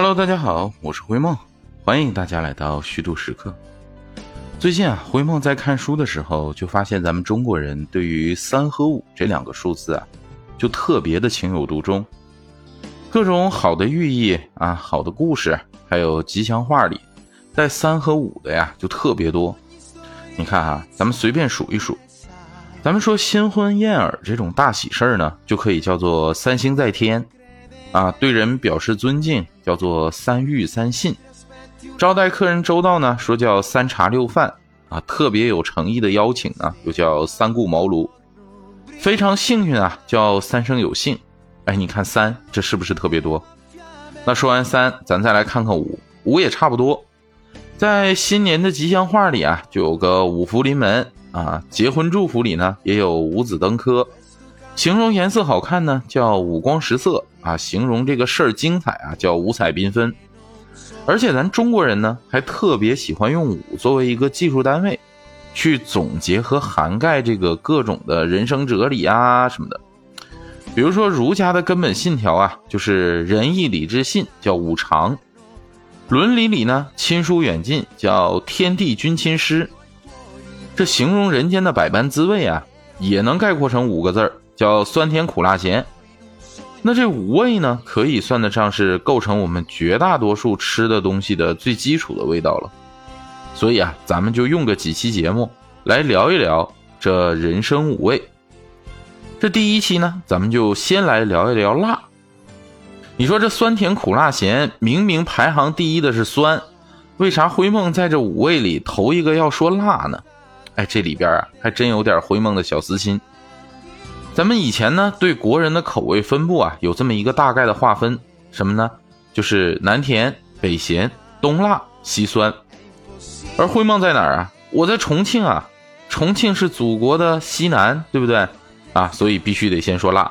Hello，大家好，我是灰梦，欢迎大家来到虚度时刻。最近啊，灰梦在看书的时候，就发现咱们中国人对于三和五这两个数字啊，就特别的情有独钟。各种好的寓意啊，好的故事，还有吉祥话里带三和五的呀，就特别多。你看哈，咱们随便数一数，咱们说新婚燕尔这种大喜事儿呢，就可以叫做三星在天。啊，对人表示尊敬叫做三遇三信，招待客人周到呢，说叫三茶六饭啊，特别有诚意的邀请呢，又叫三顾茅庐，非常幸运啊，叫三生有幸。哎，你看三，这是不是特别多？那说完三，咱再来看看五，五也差不多。在新年的吉祥话里啊，就有个五福临门啊，结婚祝福里呢，也有五子登科。形容颜色好看呢，叫五光十色啊；形容这个事儿精彩啊，叫五彩缤纷。而且咱中国人呢，还特别喜欢用五作为一个技术单位，去总结和涵盖这个各种的人生哲理啊什么的。比如说儒家的根本信条啊，就是仁义礼智信，叫五常；伦理里呢，亲疏远近，叫天地君亲师。这形容人间的百般滋味啊，也能概括成五个字儿。叫酸甜苦辣咸，那这五味呢，可以算得上是构成我们绝大多数吃的东西的最基础的味道了。所以啊，咱们就用个几期节目来聊一聊这人生五味。这第一期呢，咱们就先来聊一聊辣。你说这酸甜苦辣咸，明明排行第一的是酸，为啥灰梦在这五味里头一个要说辣呢？哎，这里边啊，还真有点灰梦的小私心。咱们以前呢，对国人的口味分布啊，有这么一个大概的划分，什么呢？就是南甜北咸东辣西酸。而灰梦在哪儿啊？我在重庆啊，重庆是祖国的西南，对不对？啊，所以必须得先说辣。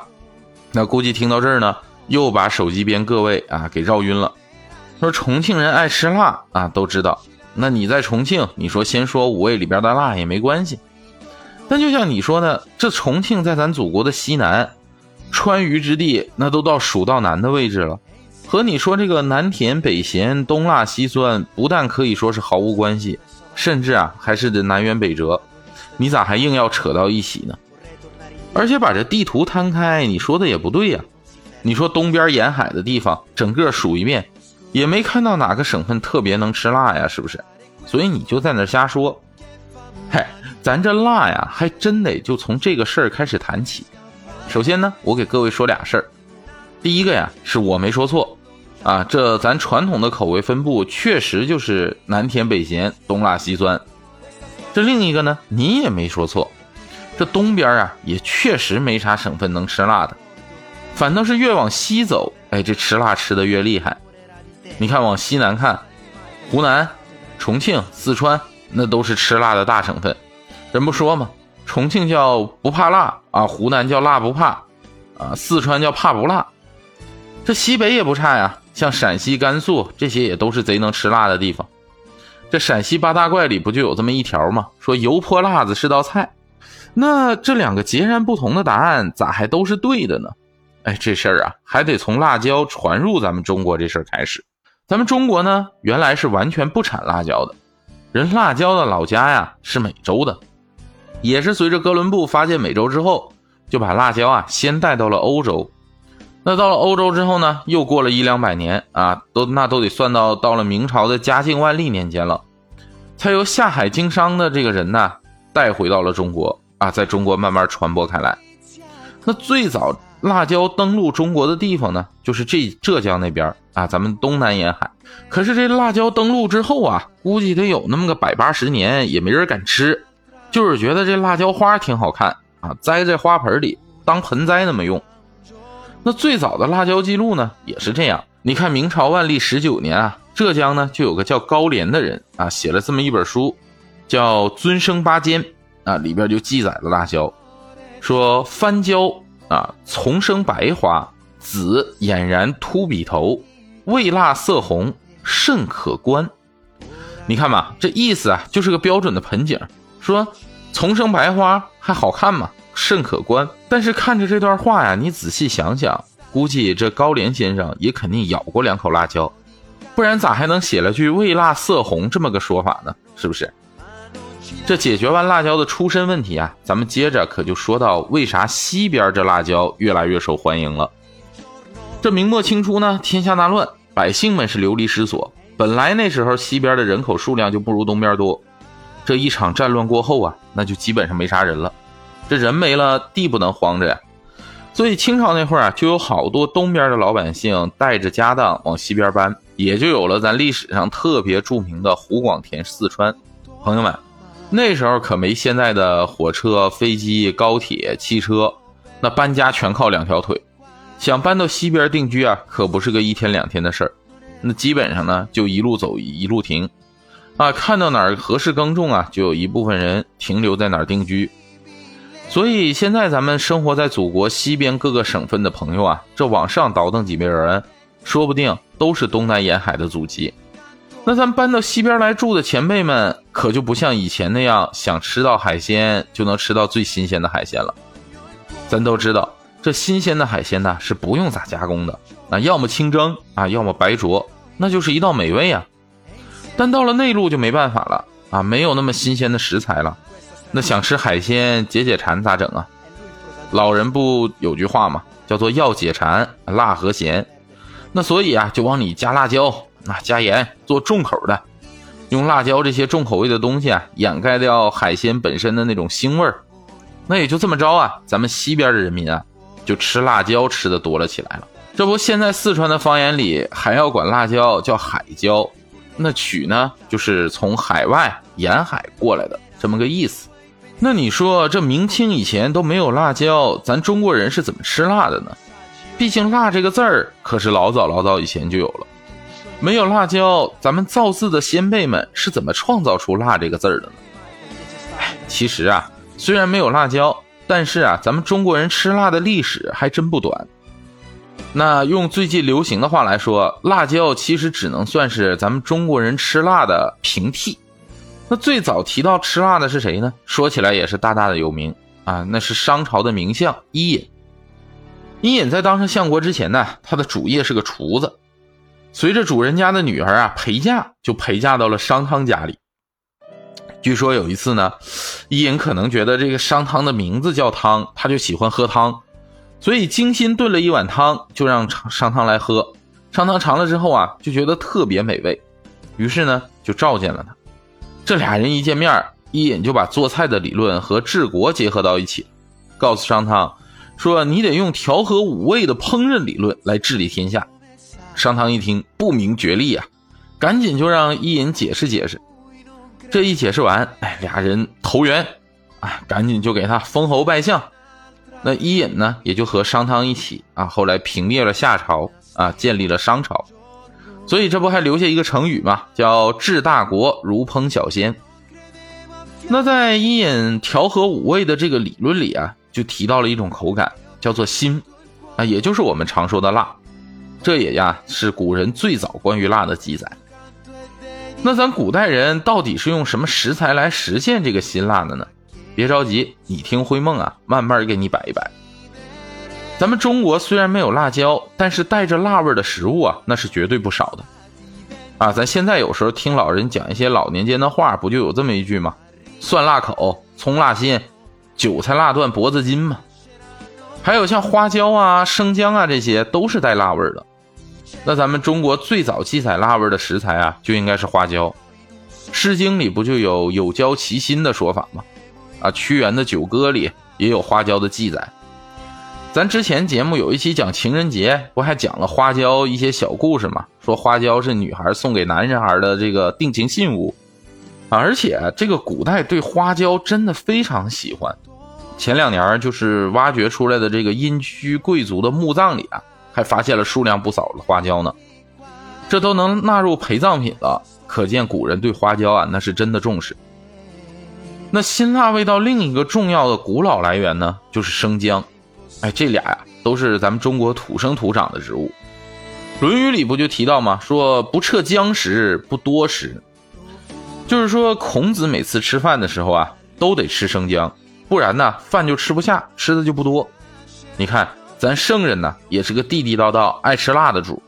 那估计听到这儿呢，又把手机边各位啊给绕晕了。说重庆人爱吃辣啊，都知道。那你在重庆，你说先说五味里边的辣也没关系。但就像你说的，这重庆在咱祖国的西南，川渝之地，那都到蜀道难的位置了。和你说这个南甜北咸东辣西酸，不但可以说是毫无关系，甚至啊还是得南辕北辙。你咋还硬要扯到一起呢？而且把这地图摊开，你说的也不对呀。你说东边沿海的地方，整个数一遍，也没看到哪个省份特别能吃辣呀，是不是？所以你就在那瞎说，咱这辣呀，还真得就从这个事儿开始谈起。首先呢，我给各位说俩事儿。第一个呀，是我没说错啊，这咱传统的口味分布确实就是南甜北咸，东辣西酸。这另一个呢，你也没说错，这东边啊也确实没啥省份能吃辣的，反倒是越往西走，哎，这吃辣吃的越厉害。你看往西南看，湖南、重庆、四川，那都是吃辣的大省份。人不说吗？重庆叫不怕辣啊，湖南叫辣不怕，啊，四川叫怕不辣，这西北也不差呀。像陕西、甘肃这些也都是贼能吃辣的地方。这陕西八大怪里不就有这么一条吗？说油泼辣子是道菜。那这两个截然不同的答案咋还都是对的呢？哎，这事儿啊，还得从辣椒传入咱们中国这事儿开始。咱们中国呢，原来是完全不产辣椒的，人辣椒的老家呀是美洲的。也是随着哥伦布发现美洲之后，就把辣椒啊先带到了欧洲。那到了欧洲之后呢，又过了一两百年啊，都那都得算到到了明朝的嘉靖万历年间了，才由下海经商的这个人呢带回到了中国啊，在中国慢慢传播开来。那最早辣椒登陆中国的地方呢，就是这浙江那边啊，咱们东南沿海。可是这辣椒登陆之后啊，估计得有那么个百八十年，也没人敢吃。就是觉得这辣椒花挺好看啊，栽在花盆里当盆栽那么用。那最早的辣椒记录呢，也是这样。你看明朝万历十九年啊，浙江呢就有个叫高廉的人啊，写了这么一本书，叫《尊生八间》啊，里边就记载了辣椒，说番椒啊，丛生白花，紫俨然秃笔头，味辣色红，甚可观。你看吧，这意思啊，就是个标准的盆景。说丛生白花还好看吗？甚可观。但是看着这段话呀，你仔细想想，估计这高廉先生也肯定咬过两口辣椒，不然咋还能写了句“味辣色红”这么个说法呢？是不是？这解决完辣椒的出身问题啊，咱们接着可就说到为啥西边这辣椒越来越受欢迎了。这明末清初呢，天下大乱，百姓们是流离失所。本来那时候西边的人口数量就不如东边多，这一场战乱过后啊，那就基本上没啥人了。这人没了，地不能荒着呀。所以清朝那会儿啊，就有好多东边的老百姓带着家当往西边搬，也就有了咱历史上特别著名的湖广填四川。朋友们，那时候可没现在的火车、飞机、高铁、汽车，那搬家全靠两条腿。想搬到西边定居啊，可不是个一天两天的事儿。那基本上呢，就一路走一路停，啊，看到哪儿合适耕种啊，就有一部分人停留在哪儿定居。所以现在咱们生活在祖国西边各个省份的朋友啊，这往上倒腾几辈人，说不定都是东南沿海的祖籍。那咱搬到西边来住的前辈们，可就不像以前那样想吃到海鲜就能吃到最新鲜的海鲜了。咱都知道，这新鲜的海鲜呢是不用咋加工的，啊，要么清蒸啊，要么白灼，那就是一道美味啊。但到了内陆就没办法了啊，没有那么新鲜的食材了。那想吃海鲜解解馋咋整啊？老人不有句话吗？叫做要解馋，辣和咸。那所以啊，就往里加辣椒，啊加盐，做重口的，用辣椒这些重口味的东西啊，掩盖掉海鲜本身的那种腥味儿。那也就这么着啊，咱们西边的人民啊，就吃辣椒吃的多了起来了。这不，现在四川的方言里还要管辣椒叫海椒，那曲呢，就是从海外沿海过来的这么个意思。那你说这明清以前都没有辣椒，咱中国人是怎么吃辣的呢？毕竟“辣”这个字儿可是老早老早以前就有了。没有辣椒，咱们造字的先辈们是怎么创造出“辣”这个字儿的呢？哎，其实啊，虽然没有辣椒，但是啊，咱们中国人吃辣的历史还真不短。那用最近流行的话来说，辣椒其实只能算是咱们中国人吃辣的平替。那最早提到吃辣的是谁呢？说起来也是大大的有名啊，那是商朝的名相伊尹。伊尹在当上相国之前呢，他的主业是个厨子。随着主人家的女儿啊陪嫁，就陪嫁到了商汤家里。据说有一次呢，伊尹可能觉得这个商汤的名字叫汤，他就喜欢喝汤，所以精心炖了一碗汤，就让商汤来喝。商汤尝了之后啊，就觉得特别美味，于是呢就召见了他。这俩人一见面，伊尹就把做菜的理论和治国结合到一起，告诉商汤说：“你得用调和五味的烹饪理论来治理天下。”商汤一听不明觉厉啊，赶紧就让伊尹解释解释。这一解释完，哎，俩人投缘，啊，赶紧就给他封侯拜相。那伊尹呢，也就和商汤一起啊，后来平灭了夏朝啊，建立了商朝。所以这不还留下一个成语吗？叫治大国如烹小鲜。那在伊尹调和五味的这个理论里啊，就提到了一种口感，叫做辛，啊，也就是我们常说的辣。这也呀是古人最早关于辣的记载。那咱古代人到底是用什么食材来实现这个辛辣的呢？别着急，你听灰梦啊，慢慢给你摆一摆。咱们中国虽然没有辣椒，但是带着辣味的食物啊，那是绝对不少的。啊，咱现在有时候听老人讲一些老年间的话，不就有这么一句吗？蒜辣口，葱辣心，韭菜辣断脖子筋嘛。还有像花椒啊、生姜啊，这些都是带辣味的。那咱们中国最早记载辣味的食材啊，就应该是花椒。《诗经》里不就有“有椒其心”的说法吗？啊，屈原的《九歌》里也有花椒的记载。咱之前节目有一期讲情人节，不还讲了花椒一些小故事吗？说花椒是女孩送给男人孩的这个定情信物，而且这个古代对花椒真的非常喜欢。前两年就是挖掘出来的这个殷墟贵族的墓葬里啊，还发现了数量不少的花椒呢。这都能纳入陪葬品了，可见古人对花椒啊那是真的重视。那辛辣味道另一个重要的古老来源呢，就是生姜。哎，这俩呀都是咱们中国土生土长的植物，《论语》里不就提到吗？说不撤姜食，不多食，就是说孔子每次吃饭的时候啊，都得吃生姜，不然呢饭就吃不下，吃的就不多。你看咱圣人呢，也是个地地道道爱吃辣的主。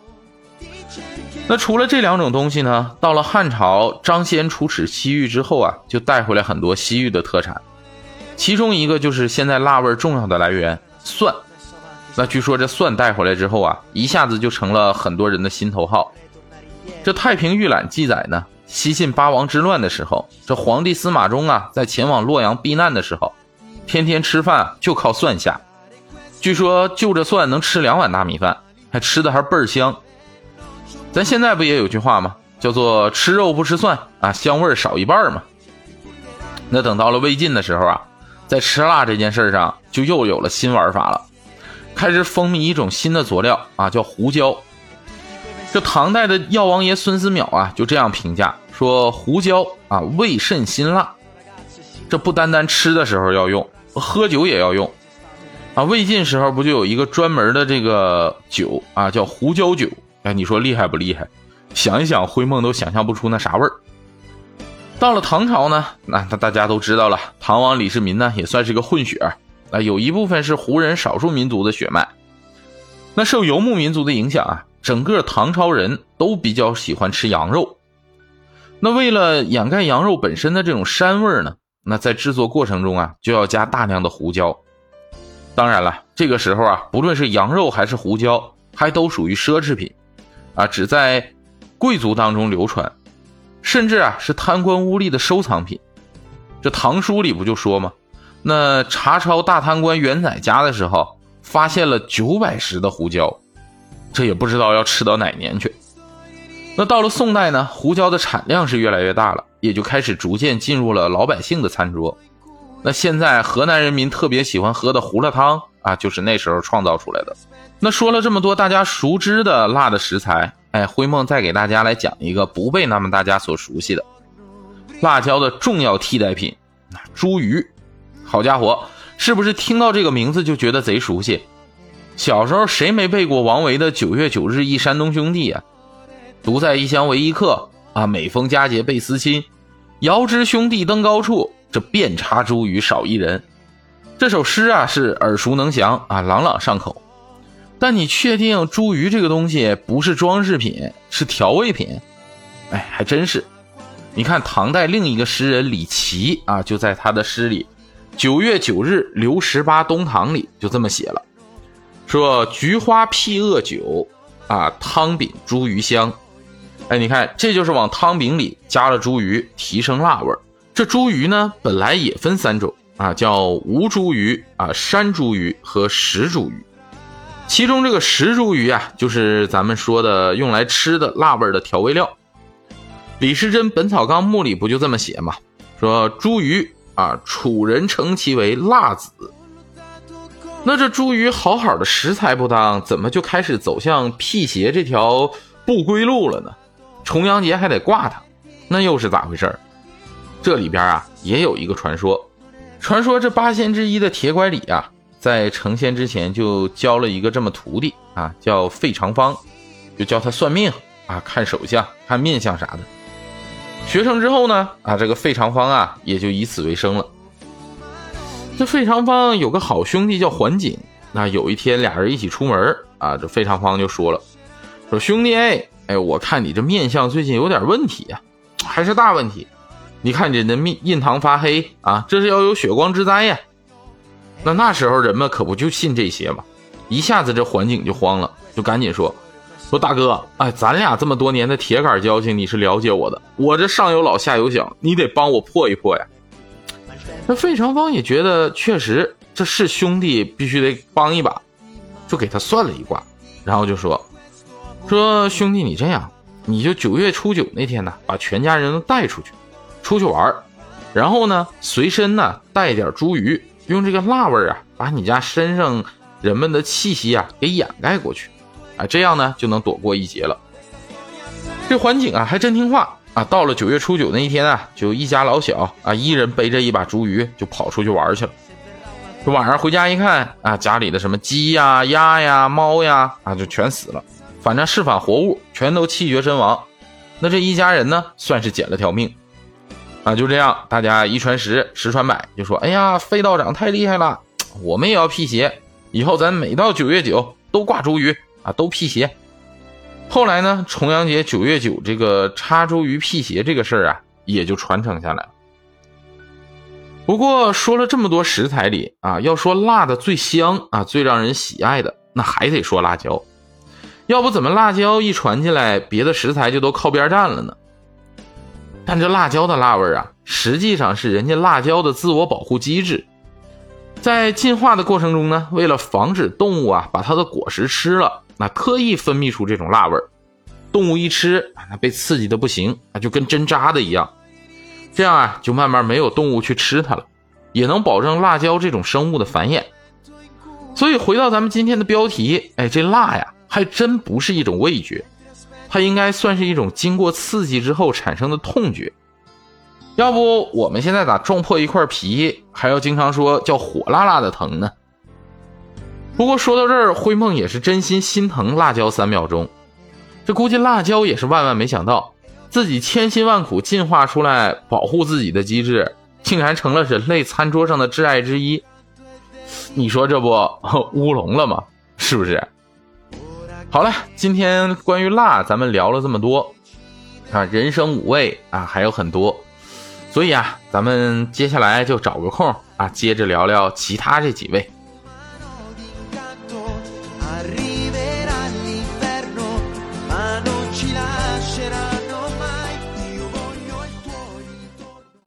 那除了这两种东西呢，到了汉朝，张骞出使西域之后啊，就带回来很多西域的特产，其中一个就是现在辣味重要的来源蒜。那据说这蒜带回来之后啊，一下子就成了很多人的心头好。这《太平御览》记载呢，西晋八王之乱的时候，这皇帝司马衷啊，在前往洛阳避难的时候，天天吃饭就靠蒜下。据说就着蒜能吃两碗大米饭，还吃的还倍儿香。咱现在不也有句话吗？叫做吃肉不吃蒜啊，香味少一半嘛。那等到了魏晋的时候啊，在吃辣这件事上就又有了新玩法了。开始风靡一种新的佐料啊，叫胡椒。这唐代的药王爷孙思邈啊，就这样评价说：胡椒啊，味甚辛辣。这不单单吃的时候要用，喝酒也要用啊。魏晋时候不就有一个专门的这个酒啊，叫胡椒酒。哎，你说厉害不厉害？想一想，灰梦都想象不出那啥味儿。到了唐朝呢，那那大家都知道了，唐王李世民呢，也算是个混血儿。啊，有一部分是胡人少数民族的血脉，那受游牧民族的影响啊，整个唐朝人都比较喜欢吃羊肉。那为了掩盖羊肉本身的这种膻味儿呢，那在制作过程中啊，就要加大量的胡椒。当然了，这个时候啊，不论是羊肉还是胡椒，还都属于奢侈品，啊，只在贵族当中流传，甚至啊是贪官污吏的收藏品。这唐书里不就说吗？那查抄大贪官元载家的时候，发现了九百石的胡椒，这也不知道要吃到哪年去。那到了宋代呢，胡椒的产量是越来越大了，也就开始逐渐进入了老百姓的餐桌。那现在河南人民特别喜欢喝的胡辣汤啊，就是那时候创造出来的。那说了这么多大家熟知的辣的食材，哎，灰梦再给大家来讲一个不被那么大家所熟悉的辣椒的重要替代品——那茱萸。好家伙，是不是听到这个名字就觉得贼熟悉？小时候谁没背过王维的“九月九日忆山东兄弟”啊？“独在异乡为异客”啊，“每逢佳节倍思亲”，“遥知兄弟登高处，这遍插茱萸少一人”。这首诗啊是耳熟能详啊，朗朗上口。但你确定茱萸这个东西不是装饰品，是调味品？哎，还真是。你看唐代另一个诗人李琦啊，就在他的诗里。九月九日，刘十八东堂里就这么写了，说菊花辟恶酒，啊汤饼茱萸香，哎，你看这就是往汤饼里加了茱萸，提升辣味儿这茱萸呢，本来也分三种啊，叫吴茱萸啊、山茱萸和石茱萸。其中这个石茱萸啊，就是咱们说的用来吃的辣味的调味料。李时珍《本草纲目》里不就这么写吗？说茱萸。啊，楚人称其为辣子。那这茱萸好好的食材不当，怎么就开始走向辟邪这条不归路了呢？重阳节还得挂它，那又是咋回事这里边啊也有一个传说，传说这八仙之一的铁拐李啊，在成仙之前就教了一个这么徒弟啊，叫费长方，就教他算命啊，看手相、看面相啥的。学成之后呢，啊，这个费长方啊，也就以此为生了。这费长方有个好兄弟叫桓景，那有一天俩人一起出门啊，这费长方就说了，说兄弟哎，哎，我看你这面相最近有点问题呀，还是大问题。你看你的面印堂发黑啊，这是要有血光之灾呀。那那时候人们可不就信这些吗？一下子这环景就慌了，就赶紧说。说大哥，哎，咱俩这么多年的铁杆交情，你是了解我的。我这上有老下有小，你得帮我破一破呀。那费长方也觉得确实这是兄弟，必须得帮一把，就给他算了一卦，然后就说：“说兄弟，你这样，你就九月初九那天呢，把全家人都带出去，出去玩然后呢，随身呢带点茱萸，用这个辣味啊，把你家身上人们的气息啊给掩盖过去。”啊，这样呢就能躲过一劫了。这环景啊还真听话啊，到了九月初九那一天啊，就一家老小啊，一人背着一把茱萸就跑出去玩去了。这晚上回家一看啊，家里的什么鸡呀、鸭呀、猫呀啊，就全死了，反正是反活物全都气绝身亡。那这一家人呢，算是捡了条命啊。就这样，大家一传十，十传百，就说：“哎呀，费道长太厉害了，我们也要辟邪，以后咱每到九月九都挂茱萸。”啊，都辟邪。后来呢，重阳节九月九这个插茱萸辟邪这个事儿啊，也就传承下来了。不过说了这么多食材里啊，要说辣的最香啊，最让人喜爱的，那还得说辣椒。要不怎么辣椒一传进来，别的食材就都靠边站了呢？但这辣椒的辣味啊，实际上是人家辣椒的自我保护机制。在进化的过程中呢，为了防止动物啊把它的果实吃了，那特意分泌出这种辣味儿动物一吃，那被刺激的不行，那就跟针扎的一样。这样啊，就慢慢没有动物去吃它了，也能保证辣椒这种生物的繁衍。所以回到咱们今天的标题，哎，这辣呀。还真不是一种味觉，它应该算是一种经过刺激之后产生的痛觉。要不我们现在咋撞破一块皮，还要经常说叫火辣辣的疼呢？不过说到这儿，灰梦也是真心心疼辣椒三秒钟。这估计辣椒也是万万没想到，自己千辛万苦进化出来保护自己的机制，竟然成了人类餐桌上的挚爱之一。你说这不 乌龙了吗？是不是？好了，今天关于辣，咱们聊了这么多啊，人生五味啊，还有很多，所以啊，咱们接下来就找个空啊，接着聊聊其他这几位。